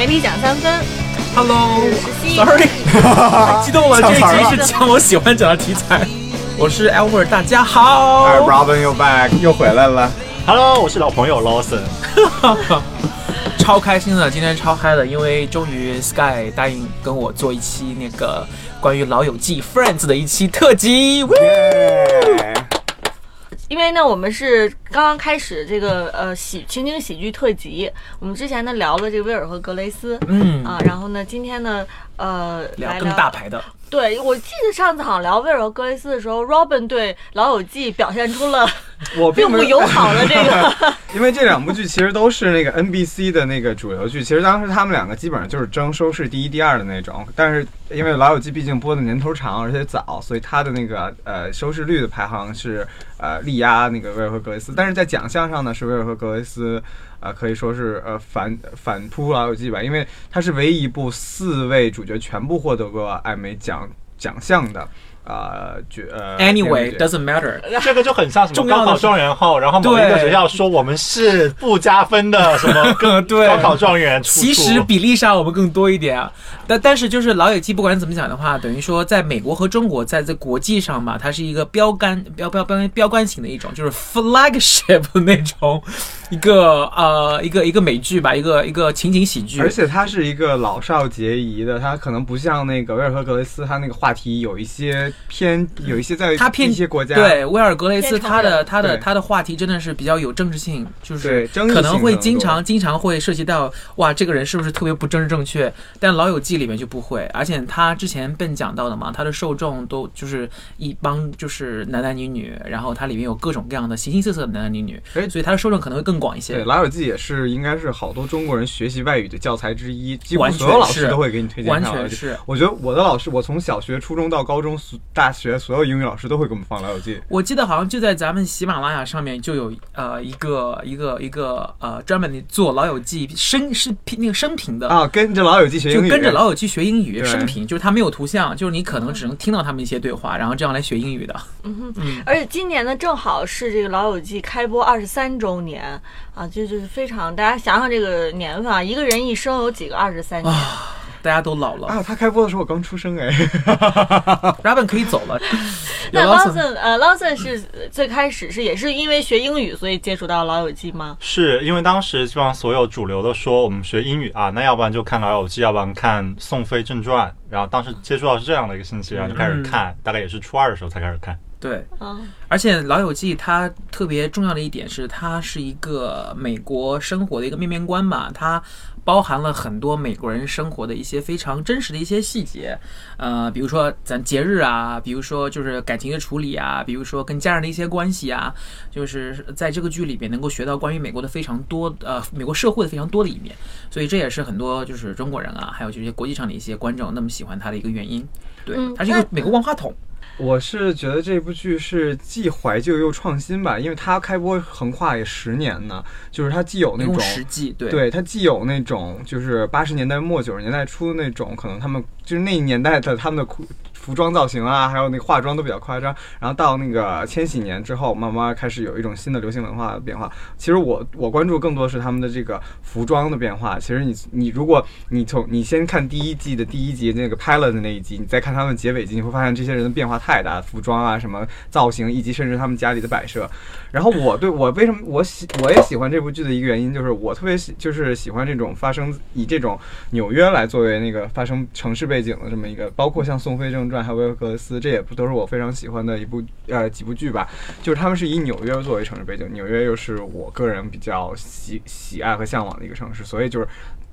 媒体奖三分。Hello，Sorry，太 激动了，这一集是讲我喜欢讲的题材。我是 Albert，大家好。哎，Robin 又 back 又回来了。Hello，我是老朋友 Lawson。超开心的，今天超嗨的，因为终于 Sky 答应跟我做一期那个关于《老友记》Friends 的一期特辑。因为呢，我们是刚刚开始这个呃喜情景喜剧特辑，我们之前呢聊了这个威尔和格雷斯，嗯。啊，然后呢今天呢呃聊来更大牌的，对我记得上次好像聊威尔和格雷斯的时候，Robin 对《老友记》表现出了我并并不 友好的这个，因为这两部剧其实都是那个 NBC 的那个主流剧，其实当时他们两个基本上就是争收视第一、第二的那种。但是因为《老友记》毕竟播的年头长，而且早，所以它的那个呃收视率的排行是呃力压那个威尔和格雷斯。但是在奖项上呢，是威尔和格雷斯啊可以说是呃反反扑《老友记》吧，因为它是唯一一部四位主角全部获得过艾美奖奖项的。呃，剧呃 Anyway doesn't matter。这个就很像什么高考状元后，然后某一个对学校说我们是不加分的什么跟 对。高考状元，其实比例上我们更多一点啊，但但是就是《老友记》，不管怎么讲的话，等于说在美国和中国，在这国际上吧，它是一个标杆标标标标杆型的一种，就是 flagship 那种一个呃一个一个美剧吧，一个一个情景喜剧，而且它是一个老少皆宜的，它可能不像那个威尔和格雷斯，它那个话题有一些偏，有一些在他偏一些国家对威尔格雷斯，他的他的他的话题真的是比较有政治性，就是可能会经常经常会涉及到哇，这个人是不是特别不政治正确？但《老友记》里面就不会，而且他之前 Ben 讲到的嘛，他的受众都就是一帮就是男男女女，然后它里面有各种各样的形形色色的男男女女，哎所以他的受众可能会更广一些对，些《老友记》也是应该是好多中国人学习外语的教材之一，几乎所有老师都会给你推荐完看老友记全是。我觉得我的老师，我从小学、初中到高中、大学，所有英语老师都会给我们放《老友记》。我记得好像就在咱们喜马拉雅上面就有呃一个一个一个呃专门的做《老友记》生是那个生平的啊，跟着《老友记》学英语，就跟着老友记学英语，对生平就是它没有图像，就是你可能只能听到他们一些对话，然后这样来学英语的。而且今年呢正好是这个《老友记》开播二十三周年啊，这就是非常大家想想这个年份啊，一个人一生有几个二十三年？大家都老了啊，他开播的时候我刚出生哎。Robin 可以走了。那 Lawson Lawson 呃，Lawson 是最开始是也是因为学英语所以接触到《老友记》吗？是因为当时基本上所有主流的说我们学英语啊，那要不然就看《老友记》，要不然看《宋飞正传》，然后当时接触到是这样的一个信息，然后就开始看，大概也是初二的时候才开始看。对，嗯，而且《老友记》它特别重要的一点是，它是一个美国生活的一个面面观吧，它包含了很多美国人生活的一些非常真实的一些细节，呃，比如说咱节日啊，比如说就是感情的处理啊，比如说跟家人的一些关系啊，就是在这个剧里边能够学到关于美国的非常多呃美国社会的非常多的一面，所以这也是很多就是中国人啊，还有这些国际上的一些观众那么喜欢它的一个原因。对它是一个美国万花筒。我是觉得这部剧是既怀旧又创新吧，因为它开播横跨也十年呢，就是它既有那种十季，对。对，它既有那种就是八十年代末九十年代初的那种，可能他们就是那一年代的他们的裤服装造型啊，还有那个化妆都比较夸张。然后到那个千禧年之后，慢慢开始有一种新的流行文化的变化。其实我我关注更多是他们的这个服装的变化。其实你你如果你从你先看第一季的第一集那个 pilot 的那一集，你再看他们结尾集，你会发现这些人的变化太大，服装啊什么造型，以及甚至他们家里的摆设。然后我对我为什么我喜我也喜欢这部剧的一个原因，就是我特别喜就是喜欢这种发生以这种纽约来作为那个发生城市背景的这么一个，包括像《宋飞正》还有《威尔克斯》，这也不都是我非常喜欢的一部呃几部剧吧。就是他们是以纽约作为城市背景，纽约又是我个人比较喜喜爱和向往的一个城市，所以就是。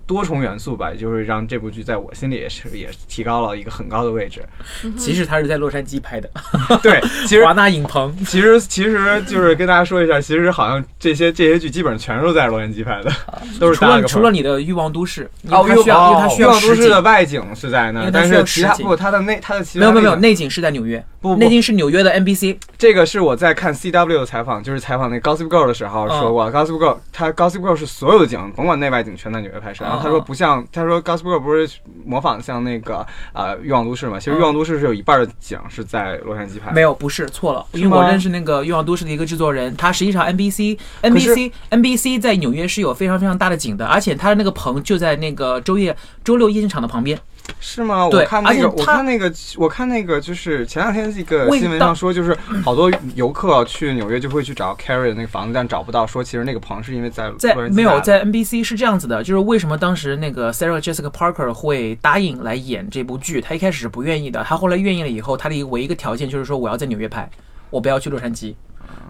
多重元素吧，就是让这部剧在我心里也是也提高了一个很高的位置。其实他是在洛杉矶拍的，对，其实华纳影棚。其实其实就是跟大家说一下，其实好像这些这些剧基本上全都在洛杉矶拍的，都是除了除了你的欲望都市，因哦，为它需要，因为它需欲要实景望都市的。外景是在那但是其他不，它的内它的其他没有没有没有，内景是在纽约，不不内景是纽约的 NBC。这个是我在看 CW 的采访，就是采访那 Gossip Girl 的时候说过、g o s s i p Girl 它 Gossip Girl 是所有的景，甭管内外景全在纽约拍摄，然后他说不像，他说 Gossip Girl 不是模仿像那个呃欲望都市嘛？其实欲望都市是有一半的景是在洛杉矶拍的。没有，不是错了，因为我认识那个欲望都市的一个制作人，他实际上 NBC 是 NBC NBC 在纽约是有非常非常大的景的，而且他的那个棚就在那个周夜周六夜景场的旁边。是吗？我看那个，他我看那个，我看那个，就是前两天一个新闻上说，就是好多游客去纽约就会去找 Carrie 的那个房子，但找不到，说其实那个棚是因为在在没有在 NBC 是这样子的，就是为什么当时那个 Sarah Jessica Parker 会答应来演这部剧，她一开始是不愿意的，她后来愿意了以后，她的唯一一个条件就是说我要在纽约拍，我不要去洛杉矶。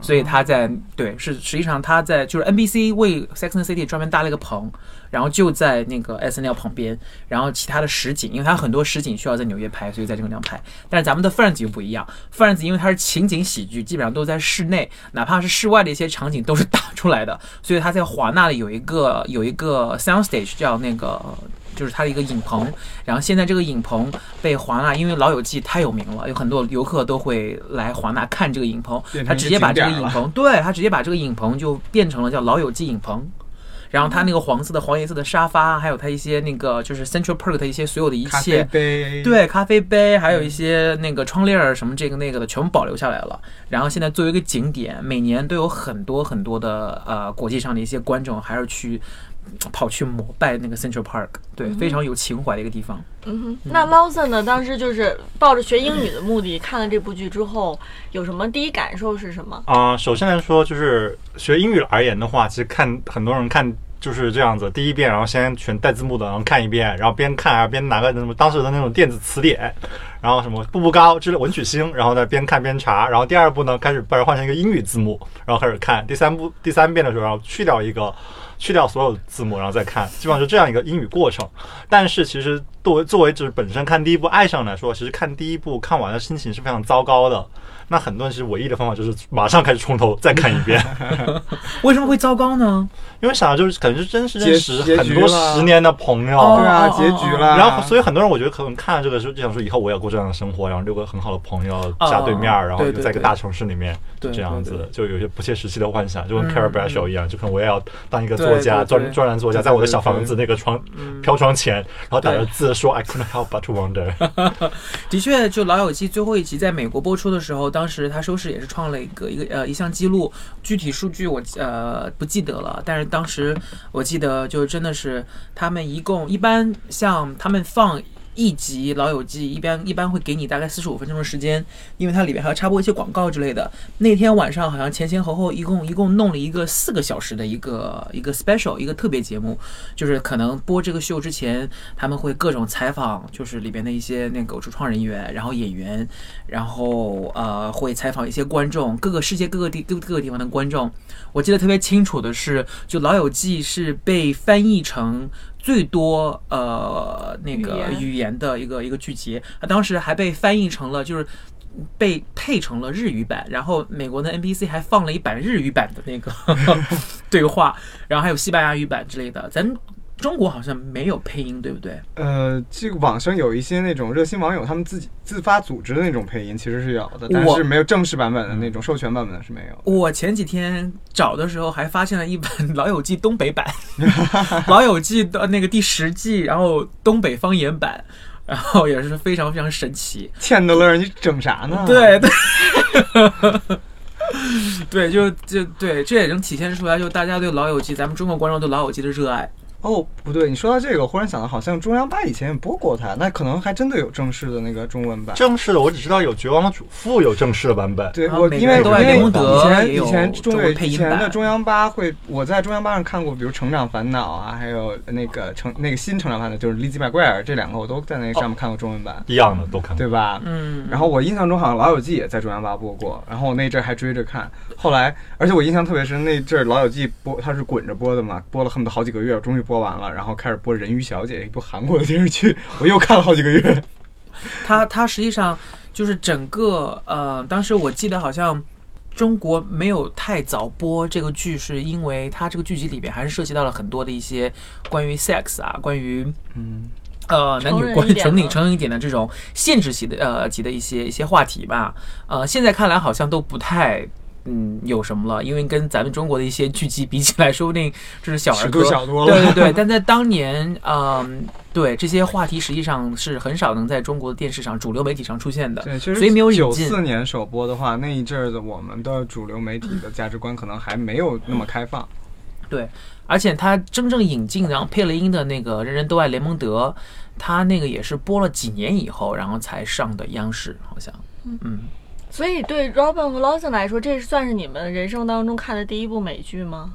所以他在对是实际上他在就是 NBC 为 Sex and City 专门搭了一个棚，然后就在那个 SNL 旁边，然后其他的实景，因为它很多实景需要在纽约拍，所以在这个地方拍。但是咱们的 Friends 就不一样，Friends 因为它是情景喜剧，基本上都在室内，哪怕是室外的一些场景都是打出来的，所以它在华纳里有一个有一个 sound stage 叫那个。就是它的一个影棚，然后现在这个影棚被华纳，因为《老友记》太有名了，有很多游客都会来华纳看这个影棚他直接把这个影棚，对他直接把这个影棚就变成了叫《老友记》影棚。然后他那个黄色的、黄颜色的沙发，还有他一些那个就是 Central Park 的一些所有的一咖啡切，杯，，对，咖啡杯，还有一些那个窗帘儿什么这个那个的，全部保留下来了。然后现在作为一个景点，每年都有很多很多的呃国际上的一些观众，还是去跑去膜拜那个 Central Park，对，非常有情怀的一个地方。嗯哼，那 Lawson 呢？当时就是抱着学英语的目的看了这部剧之后，有什么第一感受是什么？啊、首先来说，就是学英语而言的话，其实看很多人看就是这样子，第一遍然后先全带字幕的，然后看一遍，然后边看啊边拿个什么当时的那种电子词典，然后什么步步高之类文曲星，然后再边看边查，然后第二步呢开始把它换成一个英语字幕，然后开始看，第三步第三遍的时候，然后去掉一个。去掉所有字幕，然后再看，基本上是这样一个英语过程。但是其实作为作为就是本身看第一部爱上来说，其实看第一部看完的心情是非常糟糕的。那很多人其实唯一的方法就是马上开始从头再看一遍，为什么会糟糕呢？因为啥就是可能是真实认结识很多十年的朋友。哦对啊，哦结局了。然后，所以很多人我觉得可能看了这个时候就想说，以后我也要过这样的生活，然后六个很好的朋友家对面，然后就在一个大城市里面，对这样子就有些不切实际的幻想，就跟嗯 Carrie Bradshaw 一样，就可能我也要当一个作家，专专栏作家，在我的小房子那个窗飘窗前，然后打着字说 I couldn't help but to wonder。的确，就《老友记》最后一集在美国播出的时候，当时他收视也是创了一个一个呃一项记录，具体数据我呃不记得了，但是当时我记得就真的是他们一共一般像他们放。一集《老友记》一般一般会给你大概四十五分钟的时间，因为它里面还要插播一些广告之类的。那天晚上好像前前后后一共一共弄了一个四个小时的一个一个 special 一个特别节目，就是可能播这个秀之前，他们会各种采访，就是里边的一些那个主创人员，然后演员，然后呃会采访一些观众，各个世界各个地各各个地方的观众。我记得特别清楚的是，就《老友记》是被翻译成。最多呃那个语言的一个一个剧集，它当时还被翻译成了就是被配成了日语版，然后美国的 NBC 还放了一版日语版的那个 对话，然后还有西班牙语版之类的。咱中国好像没有配音，对不对？呃，这个网上有一些那种热心网友，他们自己自发组织的那种配音，其实是有的，但是没有正式版本的那种授权版本的是没有。我前几天找的时候还发现了一本《老友记》东北版，《老友记》的那个第十季，然后东北方言版，然后也是非常非常神奇。欠的乐，你整啥呢？，对对，对，就就对，这也能体现出来，就大家对《老友记》，咱们中国观众对《老友记》的热爱。哦，不对，你说到这个，我忽然想到，好像中央八以前也播过它，那可能还真的有正式的那个中文版。正式的我只知道有《绝望的主妇》有正式的版本，对我，因为因为以前以前中以前的中央八会，我在中央八上看过，比如《成长烦恼》啊，还有那个成那个新《成长烦恼》，就是《利基麦怪尔》这两个，我都在那上面看过中文版，一样的都看过。对吧？嗯，然后我印象中好像《老友记》也在中央八播过，然后我那阵儿还追着看。后来，而且我印象特别深，那阵儿《老友记》播它是滚着播的嘛，播了恨不得好几个月，终于播完了，然后开始播《人鱼小姐》一部韩国的电视剧，我又看了好几个月。它它实际上就是整个呃，当时我记得好像中国没有太早播这个剧，是因为它这个剧集里边还是涉及到了很多的一些关于 sex 啊，关于嗯，呃男女关成人一点的年成人一点的这种限制级的呃级的一些一些话题吧。呃，现在看来好像都不太嗯有什么了，因为跟咱们中国的一些剧集比起来，说不定这是小儿尺科。小多了。对对对，但在当年，嗯，对这些话题实际上是很少能在中国的电视上、主流媒体上出现的。对，其实所以没有引九四年首播的话，那一阵儿的我们的主流媒体的价值观可能还没有那么开放。对，而且他真正引进，然后配了音的那个《人人都爱雷蒙德》，他那个也是播了几年以后，然后才上的央视，好像。嗯，所以对 Robin 和 Lawson 来说，这是算是你们人生当中看的第一部美剧吗？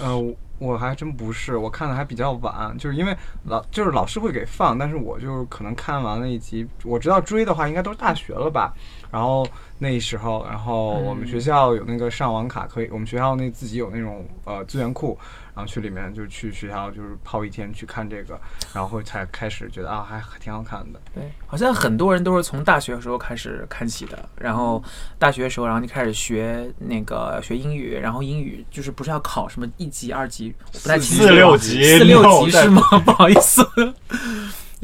呃，我还真不是，我看的还比较晚，就是因为老就是老师会给放，但是我就可能看完了一集，我知道追的话应该都是大学了吧，然后那时候，然后我们学校有那个上网卡可以，我们学校那自己有那种呃资源库，然后去里面就去学校就是泡一天去看这个，然后才开始觉得啊还还挺好看的。对，好像很多人都是从大学的时候开始看起的，然后大学的时候，然后就开始学那个学英语，然后英语就是不是要考什么一级、二级，我不太清楚四六级，四六级是吗？不好意思。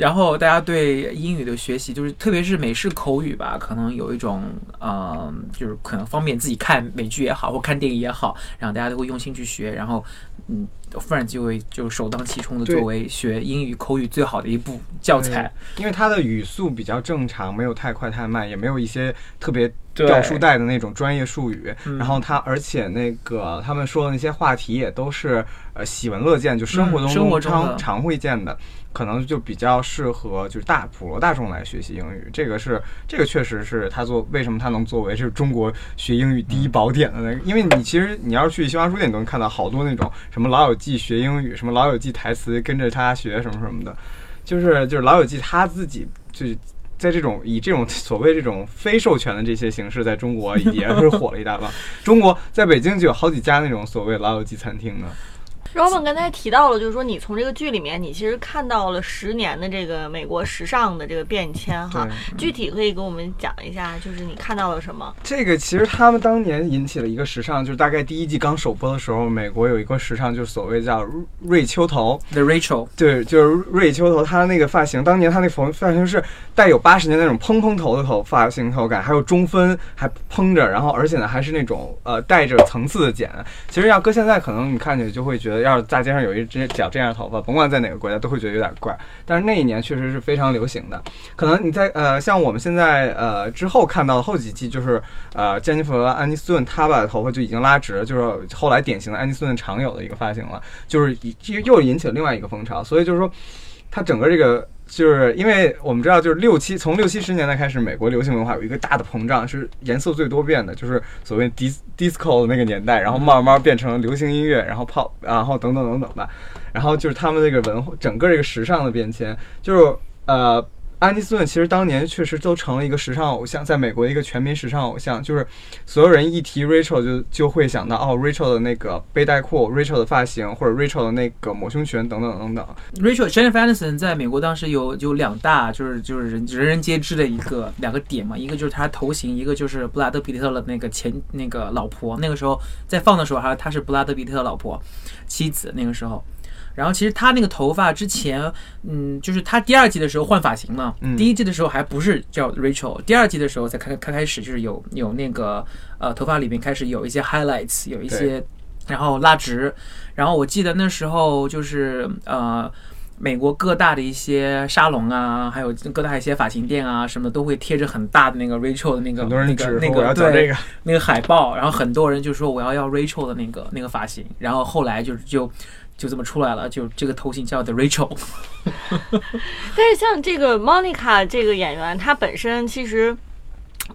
然后大家对英语的学习，就是特别是美式口语吧，可能有一种呃，就是可能方便自己看美剧也好，或看电影也好，然后大家都会用心去学，然后嗯，Friends 就会就首当其冲的作为学英语口语最好的一部教材。因为它的语速比较正常，没有太快太慢，也没有一些特别对掉书袋的那种专业术语。嗯然后他，而且那个他们说的那些话题也都是呃喜闻乐见，就生活嗯生活中常常会见的，可能就比较适合就是大普罗大众来学习英语。这个是这个确实是它作为什么它能作为是中国学英语第一宝典的那个，因为你其实你要是去新华书店，都能看到好多那种什么老友记学英语，什么老友记台词跟着他学什么什么的。就是就是老友记他自己就在这种以这种所谓这种非授权的这些形式，在中国也是火了一大帮。中国在北京就有好几家那种所谓老友记餐厅呢。Robin 刚才提到了，就是说你从这个剧里面，你其实看到了十年的这个美国时尚的这个变迁哈。具体可以给我们讲一下，就是你看到了什么？这个其实他们当年引起了一个时尚，就是大概第一季刚首播的时候，美国有一个时尚，就是所谓叫瑞秋头。The Rachel，对，就是瑞秋头，他那个发型，当年他那发发型是带有八十年那种蓬蓬头的头发型头感，还有中分，还蓬着，然后而且呢还是那种呃带着层次的剪。其实要搁现在，可能你看起来就会觉得，要是大街上有一只脚这样的头发，甭管在哪个国家都会觉得有点怪。但是那一年确实是非常流行的。可能你在呃像我们现在呃之后看到的后几季，就是呃詹妮弗·安妮斯顿她把头发就已经拉直，就是后来典型的安妮斯顿常有的一个发型了。就是以又引起了另外一个风潮，所以就是说，它整个这个就是因为我们知道，就是六七从六七十年代开始，美国流行文化有一个大的膨胀，是颜色最多变的，就是所谓 dis disco 的那个年代，然后慢慢变成流行音乐，然后 pop，然后等等等等吧，然后就是他们这个文化，整个这个时尚的变迁，就是呃。安妮斯顿其实当年确实都成了一个时尚偶像，在美国的一个全民时尚偶像，就是所有人一提 Rachel 就就会想到哦，Rachel 的那个背带裤，Rachel 的发型，或者 Rachel 的那个抹胸裙等等等等。Rachel Jennifer Aniston 在美国当时有有两大，就是就是人人人皆知的一个两个点嘛，一个就是她头型，一个就是布拉德皮特的那个前那个老婆。那个时候在放的时候，还她是布拉德皮特的老婆妻子。那个时候，然后其实他那个头发之前，嗯，就是他第二季的时候换发型嘛，嗯。第一季的时候还不是叫 Rachel，第二季的时候才开开开始就是有有那个呃头发里面开始有一些 highlights，有一些然后拉直，然后我记得那时候就是呃。美国各大的一些沙龙啊，还有各大一些发型店啊，什么的都会贴着很大的那个 Rachel 的那个很多人那个那个对找这个，那个海报，然后很多人就说我要要 Rachel 的那个那个发型，然后后来就是就就这么出来了，就这个头型叫 The Rachel。但是像这个 Monica 这个演员，她本身其实。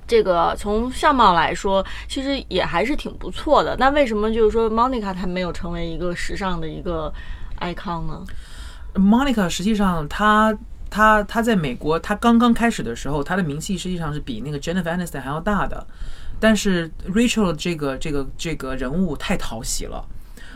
这个从相貌来说，其实也还是挺不错的。那为什么就是说 Monica 她没有成为一个时尚的一个 icon 呢？Monica 实际上她她她在美国，她刚刚开始的时候，她的名气实际上是比那个 Jennifer Aniston 还要大的。但是 Rachel 这个这个这个人物太讨喜了，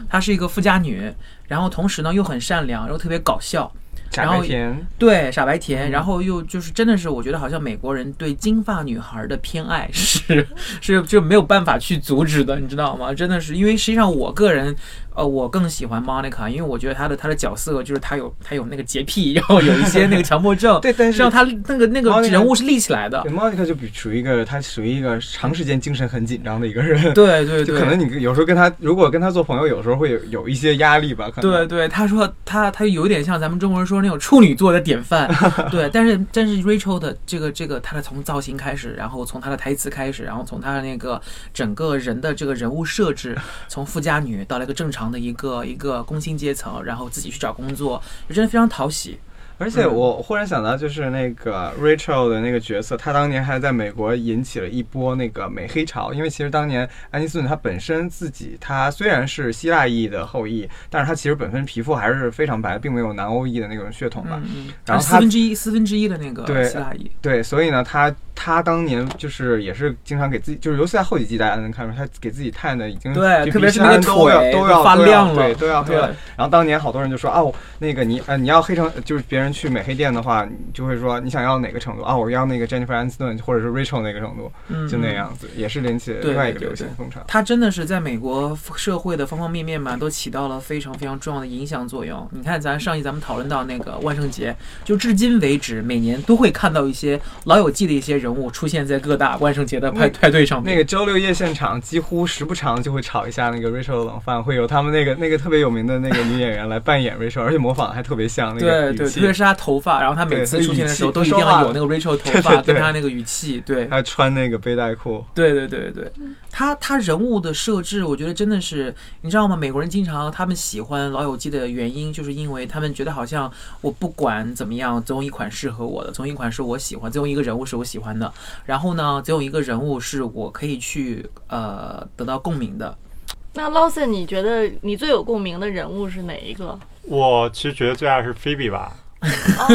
她是一个富家女，然后同时呢又很善良，然后特别搞笑。傻然后白甜，对，傻白甜，然后又就是真的是，我觉得好像美国人对金发女孩的偏爱是是就没有办法去阻止的，你知道吗？真的是，因为实际上我个人，呃，我更喜欢 Monica，因为我觉得她的她的角色就是她有她有那个洁癖，然后有一些那个强迫症，对但是让她那个那个人物是立起来的对。Monica 就比属于一个，她属于一个长时间精神很紧张的一个人。对对对，就可能你有时候跟她，如果跟她做朋友，有时候会有有一些压力吧。可能对对，她说她她有点像咱们中国人说那种处女座的典范，对，但是但是 Rachel 的这个这个她的从造型开始，然后从她的台词开始，然后从她的那个整个人的这个人物设置，从富家女到了一个正常的一个一个工薪阶层，然后自己去找工作，就真的非常讨喜。而且我忽然想到，就是那个 Rachel 的那个角色，她当年还在美国引起了一波那个美黑潮。因为其实当年安妮斯顿她本身自己，她虽然是希腊裔的后裔，但是她其实本身皮肤还是非常白，并没有南欧裔的那种血统吧。然后他四分之一四分之一的那个对希腊裔，对，所以呢，她她当年就是也是经常给自己，就是尤其在后几季大家能看出，她给自己探的已经对就特别是那都要腿都要发亮了对，都要黑了。然后当年好多人就说哦，那个你呃你要黑成就是别人去美黑店的话，你就会说你想要哪个程度啊？我要那个 Jennifer Aniston 或者是 Rachel 那个程度，嗯，就那嗯样子，也是引起另外一个流行风潮。它真的是在美国社会的方方面面嘛，都起到了非常非常重要的影响作用。你看，咱上一咱们讨论到那个万圣节，就至今为止，每年都会看到一些《老友记》的一些人物出现在各大万圣节的派派对上面。那个周六夜现场几乎时不常就会炒一下那个 Rachel 的冷饭，会有他们那个那个特别有名的那个女演员来扮演 Rachel，而且模仿得还特别像那个对对，语气特别是他头发，然后他每次出现的时候都一定要有那个 Rachel 头发跟他那个语气，对，他穿那个背带裤。对对对对，他他人物的设置，我觉得真的是，你知道吗？美国人经常他们喜欢《老友记》的原因，就是因为他们觉得好像我不管怎么样，总有一款适合我的，总有一款是我喜欢，总有一个人物是我喜欢的，然后呢，总有一个人物是我可以去呃得到共鸣的。那 Lawson，你觉得你最有共鸣的人物是哪一个？我其实觉得最爱是菲比吧，哦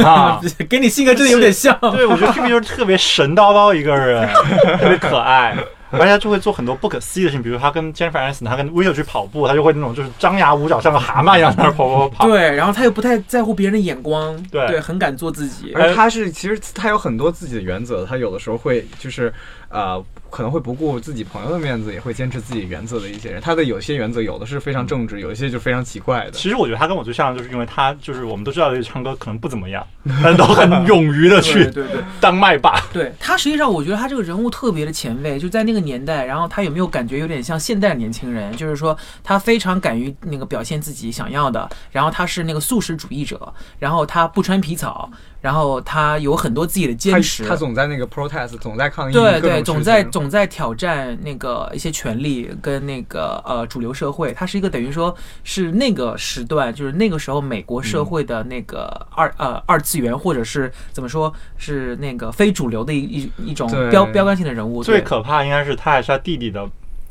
啊，跟你性格真的有点像。对，我觉得这个就是特别神叨叨一个人，特别可爱，而且他就会做很多不可思议的事情，比如他跟 Jennifer Aniston，他跟 Will 去跑步，他就会那种就是张牙舞爪，像个蛤蟆一样在那跑跑跑。对，然后他又不太在乎别人的眼光，对对，很敢做自己。而他是其实他有很多自己的原则，他有的时候会就是呃可能会不顾自己朋友的面子，也会坚持自己原则的一些人。他的有些原则有的是非常正直，有一些就非常奇怪的。其实我觉得他跟我最像，就是因为他就是我们都知道，这唱歌可能不怎么样，但都很勇于的去对对。当麦霸。对他，实际上我觉得他这个人物特别的前卫，就在那个年代，然后他有没有感觉有点像现代年轻人？就是说他非常敢于那个表现自己想要的，然后他是那个素食主义者，然后他不穿皮草，然后他有很多自己的坚持。他总在那个 protest，总在抗议，对对，总在总在挑战那个一些权利跟那个呃主流社会，他是一个等于说是那个时段，就是那个时候美国社会的那个二、呃二次元或者是怎么说是那个非主流的一一一种标标杆性的人物。最可怕应该是他还是他弟弟的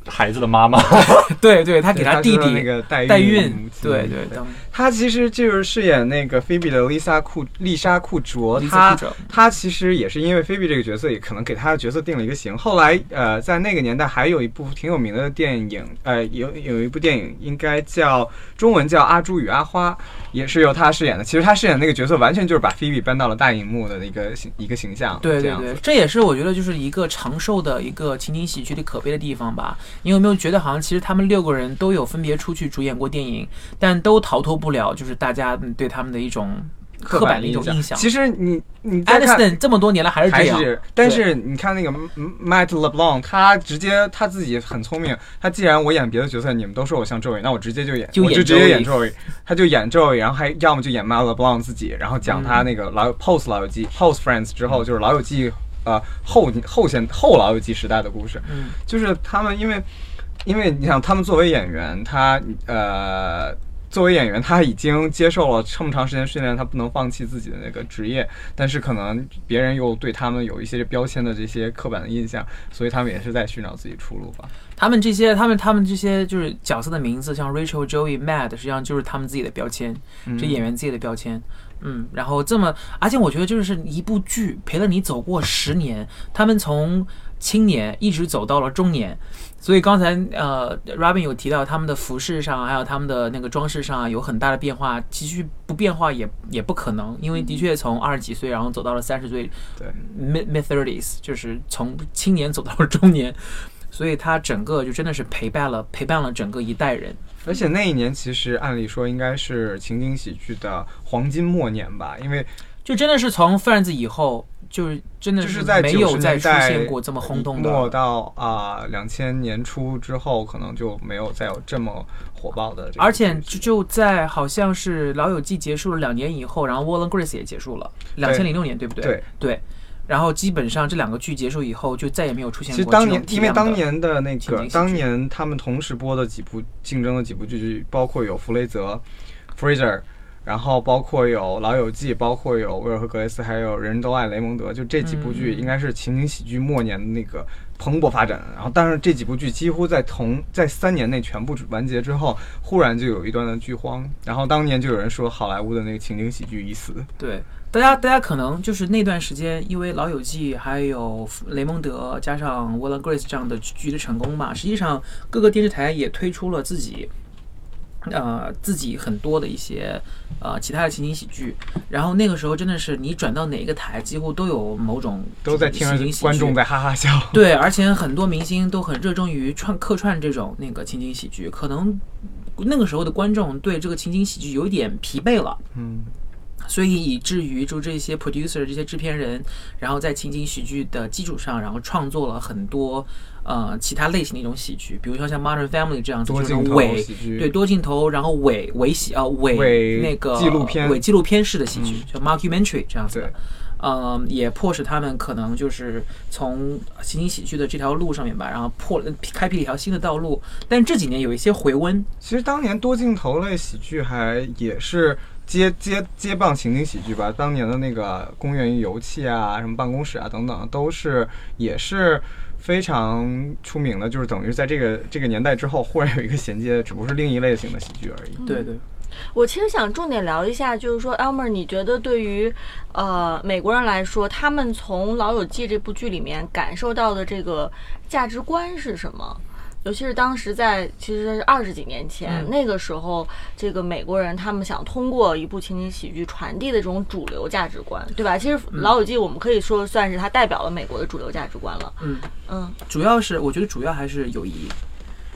孩子的妈妈。对对，他给对他弟弟那个代代孕对，对对，当他其实就是饰演那个菲比的丽莎库丽莎库卓，丽她莎她其实也是因为菲比这个角色，也可能给她的角色定了一个型。后来呃，在那个年代还有一部挺有名的电影，呃，有有一部电影应该叫中文叫《阿朱与阿花》，也是由她饰演的。其实她饰演那个角色，完全就是把菲比搬到了大荧幕的一个形一个形象，对对这样子，。对这也是我觉得就是一个长寿的一个情景喜剧的可悲的地方吧。你有没有觉得好像其实他们六个人都有分别出去主演过电影，但都逃脱不了就是大家嗯对他们的一种刻板的一种印象。其实你你再看 Aniston 这么多年了还是这样，还是，但是你看那个 Matt LeBlanc，他直接他自己很聪明。他既然我演别的角色，你们都说我像 Joey，那我直接就演，就演我就直演 Joey。他就演 Joey，然后还要么就演 Matt LeBlanc 自己，然后讲他那个老 post 老友记 post Friends 之后，就是老友记呃后后现后老友记时代的故事。嗯，就是他们因为因为你想，他们作为演员，他呃。作为演员，他已经接受了这么长时间训练，他不能放弃自己的那个职业。但是可能别人又对他们有一些标签的这些刻板的印象，所以他们也是在寻找自己出路吧。他们这些他们他们这些就是角色的名字，像 Rachel、Joey、Matt，实际上就是他们自己的标签，这演员自己的标签。嗯，然后这么，而且我觉得就是一部剧陪了你走过十年，他们从青年一直走到了中年，所以刚才呃，Robin 有提到他们的服饰上，还有他们的那个装饰上有很大的变化，其实不变化也也不可能，因为的确从二十几岁，然后走到了三十岁对，，mid mid thirties，就是从青年走到了中年。所以他整个就真的是陪伴了陪伴了整个一代人。而且那一年其实按理说应该是情景喜剧的黄金末年吧，因为就真的是从 Friends 以后，就是真的就是在没有再出现过这么轰动的末的。到啊两千年初之后，可能就没有再有这么火爆的而且就就在好像是《老友记》结束了两年以后，然后《Will and Grace》也结束了，两千零六年对不对？对对。然后基本上这两个剧结束以后，就再也没有出现过其实当年因为当年的那个当年他们同时播的几部竞争的几部剧，包括有《弗雷泽》（Fraser），然后包括有《老友记》，包括有威尔和格雷斯，还有《人人都爱雷蒙德》，就这几部剧嗯应该是情景喜剧末年的那个蓬勃发展。然后，但是这几部剧几乎在同在三年内全部完结之后，忽然就有一段的剧荒。然后当年就有人说好莱坞的那个情景喜剧已死。对，大家大家可能就是那段时间，因为《老友记》还有雷蒙德加上《Will and Grace》这样的剧的成功嘛，实际上各个电视台也推出了自己。呃，自己很多的一些呃其他的情景喜剧，然后那个时候真的是你转到哪一个台，几乎都有某种都在听观众在哈哈笑。对，而且很多明星都很热衷于串客串这种那个情景喜剧，可能那个时候的观众对这个情景喜剧有一点疲惫了。嗯，所以以至于就这些 producer 这些制片人，然后在情景喜剧的基础上，然后创作了很多呃其他类型的一种喜剧，比如说像 Modern Family 这样子，就是伪喜剧对多镜头，然后伪伪喜啊伪伪那个纪录片伪纪录片式的喜剧，嗯就 mockumentary 这样子的。嗯，也迫使他们可能就是从情景喜剧的这条路上面吧，然后破开辟了一条新的道路。但这几年有一些回温，其实当年多镜头类喜剧还也是接接接棒情景喜剧吧。当年的那个《公园与游戏》啊，什么办公室啊等等，都是也是非常出名的。就是等于在这个这个年代之后，忽然有一个衔接，只不过是另一类型的喜剧而已。对对。我其实想重点聊一下，就是说，Elmer，你觉得对于呃美国人来说，他们从《老友记》这部剧里面感受到的这个价值观是什么？尤其是当时在其实是二十几年前、嗯那个时候，这个美国人他们想通过一部情景喜剧传递的这种主流价值观，对吧？其实《老友记》我们可以说算是它代表了美国的主流价值观了。嗯嗯主要是我觉得主要还是友谊，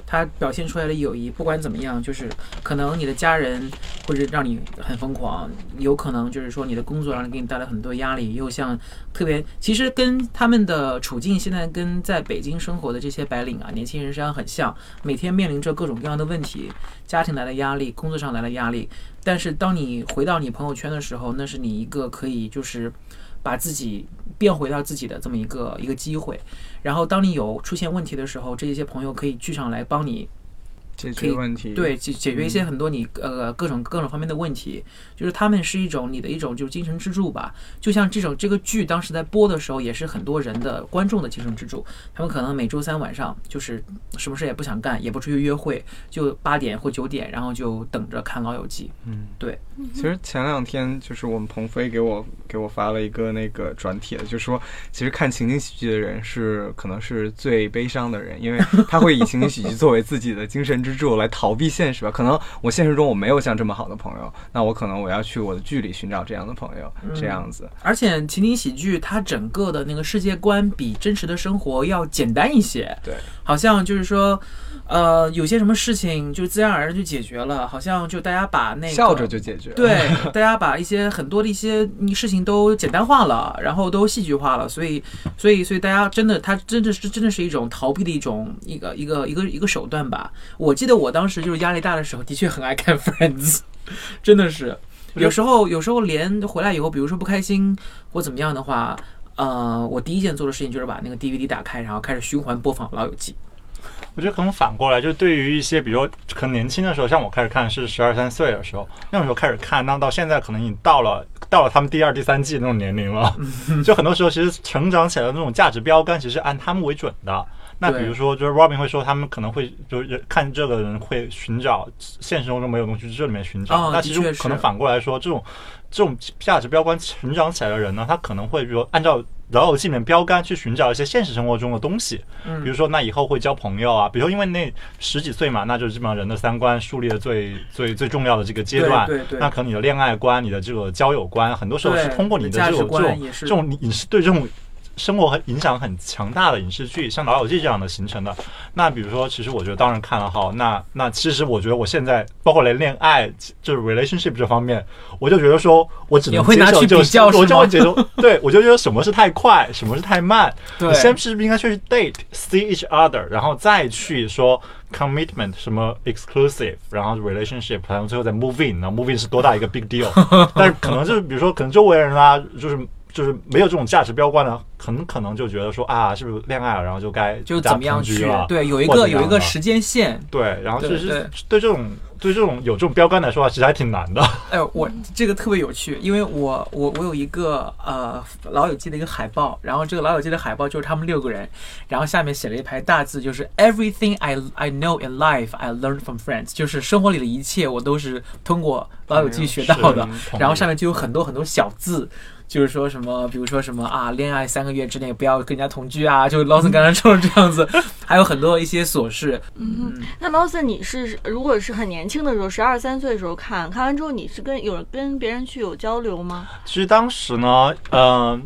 他表现出来的友谊，不管怎么样，就是可能你的家人或者让你很疯狂，有可能就是说你的工作让你给你带来很多压力，又像特别其实跟他们的处境现在跟在北京生活的这些白领啊年轻人实际上很像，每天面临着各种各样的问题，家庭来的压力，工作上来的压力，但是当你回到你朋友圈的时候，那是你一个可以就是把自己变回到自己的这么一个一个机会。然后当你有出现问题的时候，这些朋友可以聚上来帮你解决问题，对解解决一些很多你呃各种各种方面的问题，就是他们是一种你的一种就是精神支柱吧。就像这种这个剧当时在播的时候，也是很多人的观众的精神支柱。他们可能每周三晚上就是什么事也不想干，也不出去约会，就八点或九点，然后就等着看《老友记》。嗯，对。其实前两天就是我们鹏飞给我给我发了一个那个转帖，就说其实看情景喜剧的人是可能是最悲伤的人，因为他会以情景喜剧作为自己的精神支柱来逃避现实吧。可能我现实中我没有像这么好的朋友，那我可能我要去我的剧里寻找这样的朋友，这样子。而且情景喜剧它整个的那个世界观比真实的生活要简单一些，对，好像就是说，呃，有些什么事情就自然而然就解决了，好像就大家把那个笑着就解决。对，大家把一些很多的一些事情都简单化了，然后都戏剧化了，所以，所以，所以大家真的，它真的是真的是一种逃避的一种一个一个一个一个手段吧。我记得我当时就是压力大的时候，的确很爱看 Friends，真的是，有时候有时候连回来以后，比如说不开心或怎么样的话。呃，我第一件做的事情就是把那个 DVD 打开，然后开始循环播放《老友记》。我觉得可能反过来，就对于一些，比如可能年轻的时候，像我开始看是十二三岁的时候，那种时候开始看，那到现在可能已经到了到了他们第二、第三季那种年龄了。就很多时候，其实成长起来的那种价值标杆，其实按他们为准的。那比如说，就是 Robin 会说，他们可能会就是看这个人会寻找现实生活中没有东西，去这里面寻找。哦那其实可能反过来说，这种这种价值标杆成长起来的人呢，他可能会比如按照老友记里面标杆去寻找一些现实生活中的东西。嗯比如说，那以后会交朋友啊，比如说因为那十几岁嘛，那就是基本上人的三观树立的最最最重要的这个阶段。对对对那可能你的恋爱观、你的这个交友观，很多时候是通过你的这种这种这种你你是对这种生活很影响很强大的影视剧，像《老友记》这样的形成的。那比如说，其实我觉得当然看了哈，那那其实我觉得我现在包括连恋爱就是 relationship 这方面，我就觉得说我只能会接受就是我就会觉得，对我就觉得什么是太快，什么是太慢。对你先是不是应该去 date see each other，然后再去说 commitment 什么 exclusive，然后 relationship，然后最后再 move in，然后 move in 是多大一个 big deal？但是可能就是比如说可能周围人啊，就是就是没有这种价值标杆的，很可能就觉得说啊，是不是恋爱了，然后就该就怎么样去？对，有一个有一个时间线。对，然后就是对这种对这种有这种标杆来说啊，其实还挺难的。哎，我这个特别有趣，因为我我我有一个呃《老友记》的一个海报，然后这个《老友记》的海报就是他们六个人，然后下面写了一排大字，就是 Everything I I know in life I learned from friends，就是生活里的一切我都是通过《老友记》学到的。然后上面就有很多很多小字。就是说什么，比如说什么啊，恋爱三个月之内不要跟人家同居啊，就 Lawson 刚才说的这样子，还有很多一些琐事。嗯那 Lawson，你是如果是很年轻的时候，十二三岁的时候看，看完之后你是跟有人跟别人去有交流吗？其实当时呢，嗯、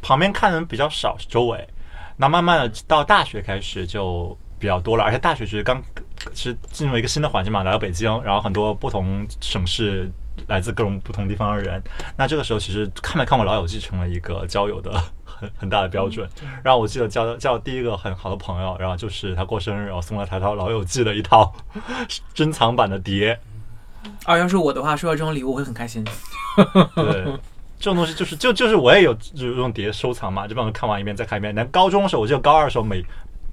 旁边看人比较少，周围。那慢慢的到大学开始就比较多了，而且大学其实刚是进入一个新的环境嘛，来到北京，然后很多不同省市。来自各种不同地方的人，那这个时候其实看没看过《老友记》成了一个交友的很很大的标准。然后我记得交交第一个很好的朋友，然后就是他过生日，然后送了他一套《老友记》的一套 珍藏版的碟，啊，要是我的话，收到这种礼物我会很开心。对，这种东西就是就就是我也有就是用碟收藏嘛，基本上看完一遍再看一遍。但高中的时候，我记得高二的时候每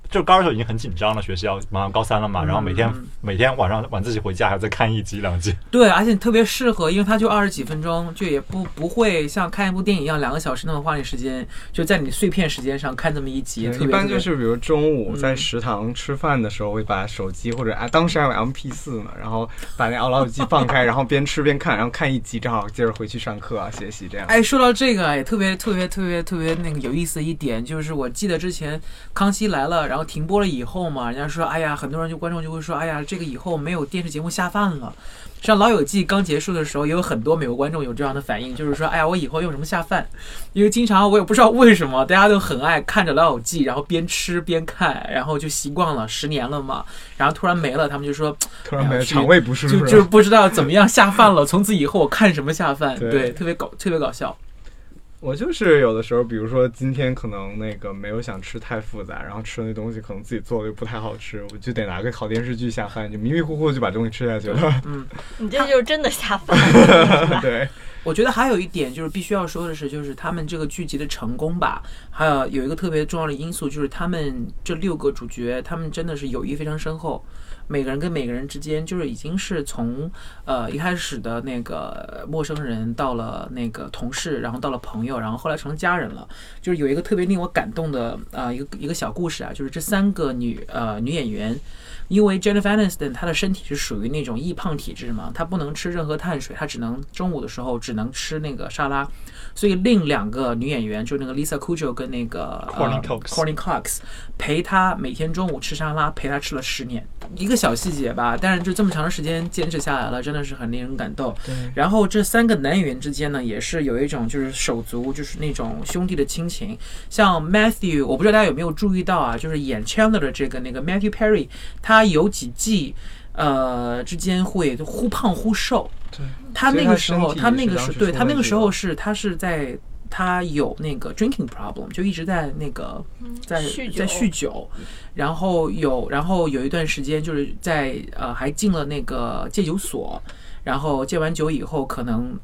就是高二的时候已经很紧张了，学习要马上高三了嘛，然后每天每天晚上晚自习回家还要再看一集两集。对，而且特别适合，因为它就二十几分钟，就也不不会像看一部电影一样两个小时那么花你时间，就在你碎片时间上看这么一集，一般就是比如中午在嗯食堂吃饭的时候，会把手机或者啊，当时还有 M P 四呢，然后把那老友记放开，然后边吃边看，然后看一集，正好接着回去上课啊、学习这样。哎，说到这个，也特别特别特别特别那个有意思的一点，就是我记得之前《康熙来了》，然后停播了以后嘛，人家说，哎呀，很多人就观众就会说，哎呀，这个以后没有电视节目下饭了。像《老友记》刚结束的时候，也有很多美国观众有这样的反应，就是说，哎呀，我以后用什么下饭？因为经常我也不知道为什么，大家都很爱看着《老友记》，然后边吃边看，然后就习惯了，十年了嘛，然后突然没了，他们就说，突然没了肠胃不适，就就是不知道怎么样下饭了。从此以后我看什么下饭，对对，特别搞特别搞笑。我就是有的时候，比如说今天可能那个没有想吃太复杂，然后吃的那东西可能自己做的又不太好吃，我就得拿个烤电视剧下饭，就迷迷糊糊就把东西吃下去了。嗯你这就是真的下饭。对，我觉得还有一点就是必须要说的是，就是他们这个剧集的成功吧，还有有一个特别重要的因素，就是他们这六个主角，他们真的是友谊非常深厚。每个人跟每个人之间，就是已经是从呃一开始的那个陌生人，到了那个同事，然后到了朋友，然后后来成了家人了。就是有一个特别令我感动的啊一个一个小故事啊，就是这三个女呃女演员，因为 Jennifer Aniston 她的身体是属于那种易胖体质嘛，她不能吃任何碳水，她只能中午的时候只能吃那个沙拉，所以另两个女演员就那个 Lisa Kudrow 跟那个 Courtney 呃 Cox Courtney Cox 陪她每天中午吃沙拉，陪她吃了十年，一个小细节吧，但是就这么长的时间坚持下来了，真的是很令人感动。然后这三个男演员之间呢，也是有一种就是手足，就是那种兄弟的亲情。像 Matthew，我不知道大家有没有注意到啊，就是演 Chandler 的这个那个 Matthew Perry，他有几季。呃，之间会忽胖忽瘦。对，他那个时候，他他那个时对他那个时候是他是在他有那个 drinking problem，就一直在那个在酗酒在酗酒，然后有然后有一段时间就是在呃还进了那个戒酒所，然后戒完酒以后可能。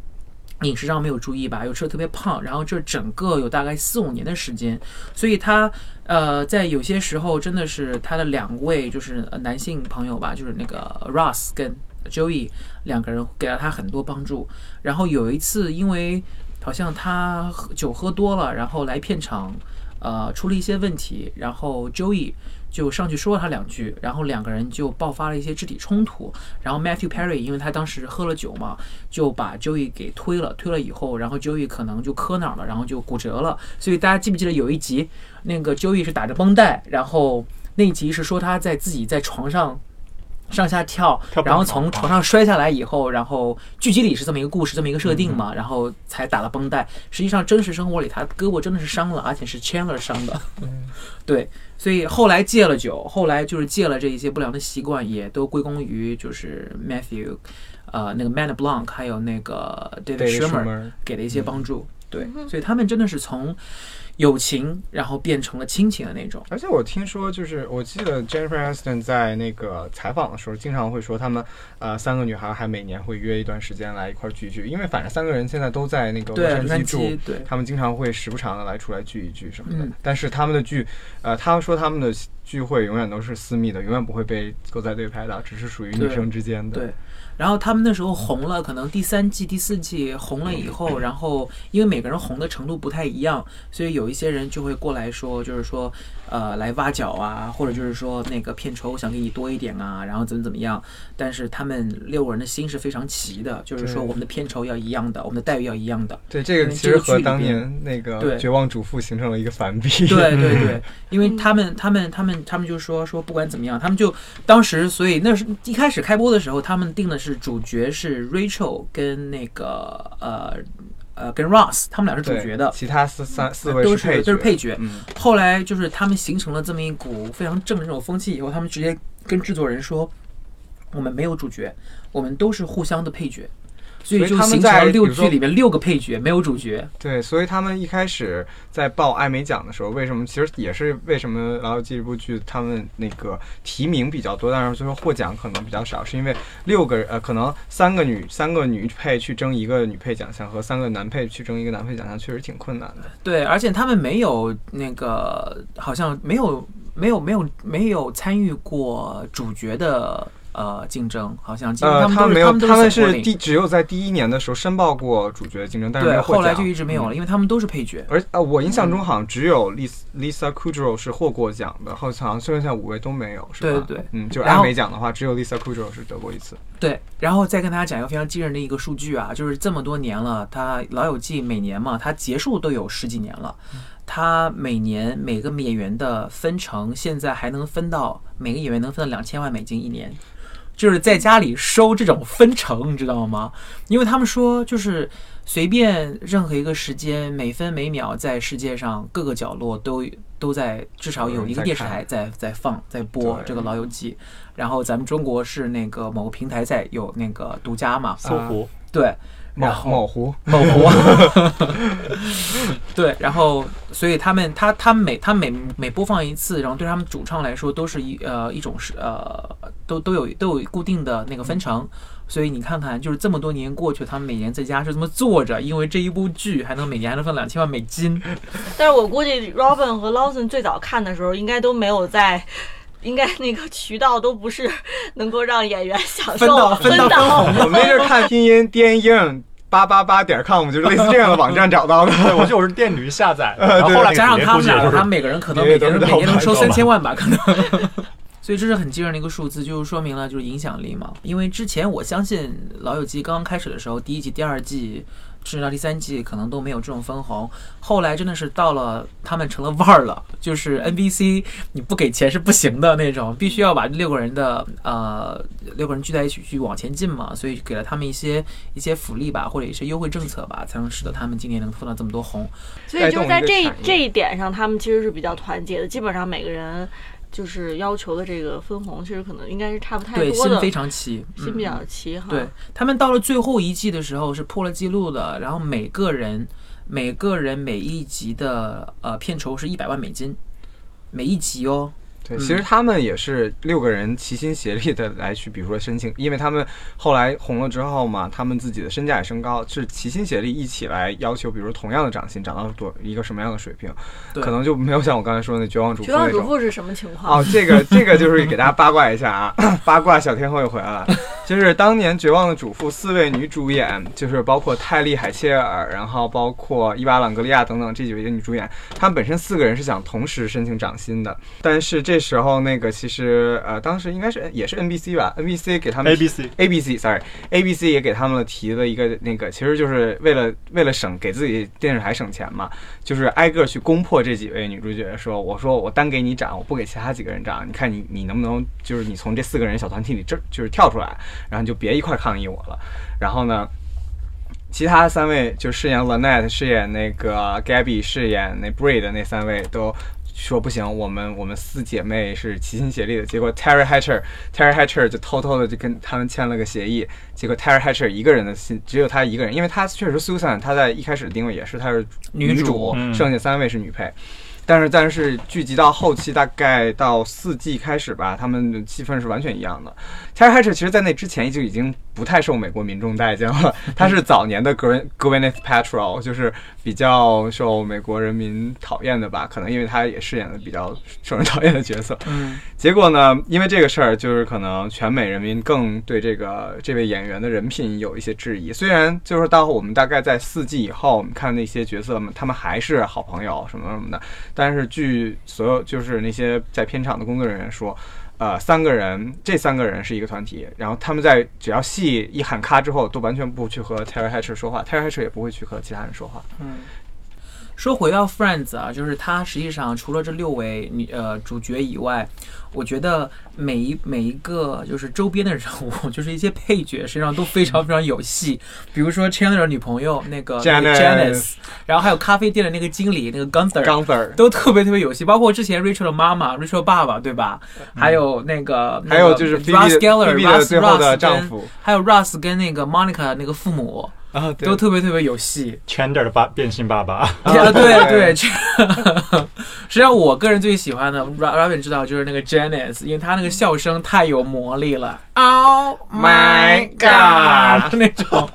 饮食上没有注意吧，又吃的特别胖，然后这整个有大概四五年的时间，所以他呃在有些时候真的是他的两位就是男性朋友吧，就是那个 Ross 跟 Joey 两个人给了他很多帮助。然后有一次因为好像他喝酒喝多了，然后来片场呃出了一些问题，然后 Joey 就上去说了他两句，然后两个人就爆发了一些肢体冲突。然后 Matthew Perry 因为他当时喝了酒嘛，就把 Joey 给推了，推了以后，然后 Joey 可能就磕哪儿了，然后就骨折了。所以大家记不记得有一集，那个 Joey 是打着绷带，然后那一集是说他在自己在床上上下跳，跳然后从床上摔下来以后，然后剧集里是这么一个故事，这么一个设定嘛，然后才打了绷带。实际上真实生活里，他胳膊真的是伤了，而且是 Chandler 伤的。对，所以后来戒了酒，后来就是戒了这一些不良的习惯，也都归功于就是 Matthew，呃，那个 Man Blanc，还有那个 David Schwimmer 给的一些帮助。对，所以他们真的是从友情，然后变成了亲情的那种。而且我听说，就是我记得 Jennifer Aniston 在那个采访的时候，经常会说他们呃三个女孩还每年会约一段时间来一块儿聚一聚，因为反正三个人现在都在那个洛对，杉矶住，，对，他们经常会时不常的来出来聚一聚什么的。嗯但是他们的聚，呃，他说他们的聚会永远都是私密的，永远不会被狗仔队拍到，只是属于女生之间的。对，然后他们那时候红了，可能第三季、第四季红了以后，然后因为每个人红的程度不太一样，所以有一些人就会过来说，就是说，呃，来挖角啊，或者就是说那个片酬想给你多一点啊，然后怎么怎么样。但是他们六个人的心是非常齐的，就是说我们的片酬要一样的，我们的待遇要一样的。对，这个其实和当年那个《绝望主妇》形成了一个反比。对对对，因为他们他们他们他们就说说不管怎么样，他们就当时所以那是一开始开播的时候，他们定的是主角是 Rachel 跟那个呃呃跟 Ross，他们俩是主角的，其他四三四位都配，都是配角。嗯，后来就是他们形成了这么一股非常正的这种风气以后，他们直接跟制作人说，我们没有主角，我们都是互相的配角。所以他们就形成了六在比如说剧里面六个配角，没有主角。对，所以他们一开始在报艾美奖的时候，为什么其实也是为什么《老友记》这部剧他们那个提名比较多，但是最后获奖可能比较少，是因为六个呃可能三个女三个女配去争一个女配奖项和三个男配去争一个男配奖项，确实挺困难的。对，而且他们没有那个，好像没有没有没有没有参与过主角的呃竞争，好像基本呃，他们没有，他们是第只有在第一年的时候申报过主角竞争，但是没，有后来就一直没有了，嗯因为他们都是配角。而呃，我印象中好像只有 Lisa Lisa Kudrow 是获过奖的，好像剩下五位都没有，是吧？对对嗯，就是艾美奖的话，只有 Lisa Kudrow 是得过一次。对，然后再跟大家讲一个非常惊人的一个数据啊，就是这么多年了，它《老友记》每年嘛，它结束都有十几年了，它每年每个演员的分成，现在还能分到每个演员能分到两千万美金一年。就是在家里收这种分成，你知道吗？因为他们说，就是随便任何一个时间，每分每秒，在世界上各个角落都都在至少有一个电视台在在放在播这个《老友记》，然后咱们中国是那个某个平台在有那个独家嘛，搜狐，对，某湖，某湖，对，然后所以他们他他们每他每每播放一次，然后对他们主唱来说都是一呃一种是呃都都有都有固定的那个分成，所以你看看，就是这么多年过去，他们每年在家是这么坐着，因为这一部剧还能每年还能分两千万美金，但是我估计 Robin 和 Lawson 最早看的时候，应该都没有在。应该那个渠道都不是能够让演员享受分到分到分红 我们那是看拼音电影八八八点 com，就是类似这样的网站找到的。对，我记得我是电驴下载的，然后后来加上他们俩，就是他们每个人可能每年每年能收三千万吧，可能。所以这是很惊人的一个数字，就是说明了就是影响力嘛。因为之前我相信《老友记》刚刚开始的时候，第一季、第二季，甚至到第三季，可能都没有这种分红。后来真的是到了他们成了腕儿了，就是 NBC 你不给钱是不行的那种，必须要把六个人的呃六个人聚在一起去往前进嘛。所以给了他们一些一些福利吧，或者一些优惠政策吧，才能使得他们今年能分到这么多红。所以就在这这一点上，他们其实是比较团结的。基本上每个人就是要求的这个分红，其实可能应该是差不太对，多的，心非常齐，心比嗯较齐哈。对他们到了最后一季的时候是破了记录的，然后每个人每个人每一集的呃片酬是一百万美金，每一集哦。对，嗯其实他们也是六个人齐心协力的来去，比如说申请，因为他们后来红了之后嘛，他们自己的身价也升高，是齐心协力一起来要求，比如说同样的涨薪，涨到多一个什么样的水平，可能就没有像我刚才说的那绝望主妇绝望。主妇是什么情况？哦，这个 这个就是给大家八卦一下啊，八卦小天后又回来了。就是当年《绝望的主妇》四位女主演，就是包括泰利·海切尔，然后包括伊娃·朗格利亚等等这几位女主演，她们本身四个人是想同时申请涨薪的，但是这时候那个其实呃，当时应该是也是 NBC 吧，NBC 给他们 ABC ABC，sorry，ABC 也给他们提了一个那个，其实就是为了为了省给自己电视台省钱嘛，就是挨个去攻破这几位女主角，说我说我单给你涨，我不给其他几个人涨，你看你你能不能就是你从这四个人小团体里这就是跳出来，然后你就别一块抗议我了。然后呢，其他三位就饰演 Lanette、饰演那个 Gabby、饰演那 Bree 的那三位都。说不行，我们我们四姐妹是齐心协力的。结果 Terry Hatcher Terry Hatcher 就偷偷的就跟他们签了个协议。结果 Terry Hatcher 一个人的心只有他一个人，因为他确实 Susan 他在一开始的定位也是他是女主主，嗯剩下三位是女配。但是但是剧集到后期大概到四季开始吧，他们的气氛是完全一样的。Terry Hatcher 其实在那之前就已经不太受美国民众待见了，他是早年的 Gwyn- Gwyneth Paltrow，就是比较受美国人民讨厌的吧，可能因为他也饰演了比较受人讨厌的角色。嗯，结果呢，因为这个事儿，就是可能全美人民更对这个这位演员的人品有一些质疑。虽然就是到我们大概在四季以后，我们看那些角色们，他们还是好朋友什么什么的，但是据所有就是那些在片场的工作人员说。呃，三个人，这三个人是一个团体，然后他们在只要戏一喊咔之后，都完全不去和 Terry Hatcher 说话，Terry Hatcher 也不会去和其他人说话。嗯说回到 Friends 啊，就是它实际上除了这六位女呃主角以外，我觉得每一每一个就是周边的人物，就是一些配角，实际上都非常非常有戏。比如说 Chandler 的女朋友那个 Janice 然后还有咖啡店的那个经理那个 Gunther，Gunther 都特别特别有戏，包括之前 Rachel 的妈妈、Rachel 爸爸，对吧？还有那个，还有就是 Ross Phoebe 的丈夫还有 Ross 跟那个 Monica 那个父母啊，对都特别特别有戏。Chandler 的爸变性爸爸，啊对 对 实际上我个人最喜欢的 Robin 知道就是那个 Janice，因为他那个笑声太有魔力了，Oh my God 那种，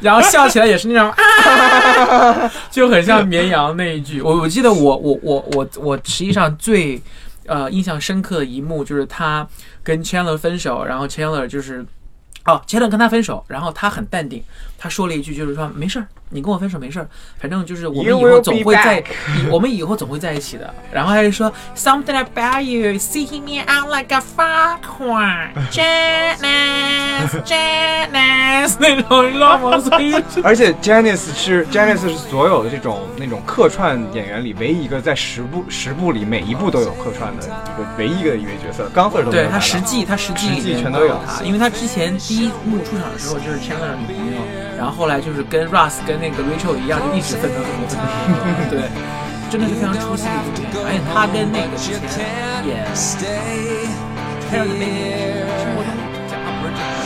然后笑起来也是那种啊，就很像绵羊那一句。我我记得我我我我我实际上最呃印象深刻的一幕就是他跟 Chandler 分手，然后 Chandler 就是。哦杰伦跟他分手，然后他很淡定，他说了一句，就是说没事儿，你跟我分手没事儿，反正就是我们以后总会在我们以后总会在一起的。然后他就说 something about you seeking me out like a foghorn, Janice, Janice 那种，你知道吗？所以就而且 Janice 是 Janice 是所有的这种那种客串演员里唯一一个在十部十部里每一部都有客串的一个唯一一个一位角色，刚 Sir 都没对他实际，他实际实里面际全都有都他，因为他之前第一幕出场的时候就是 Chandler 的女朋友，然后后来就是跟 Ross 跟那个 Rachel 一样，就一直奋斗奋斗奋斗奋斗，对，真的是非常出戏的一部电影，而且他跟那个之前演 Hair the Baby 生活中讲不是这样。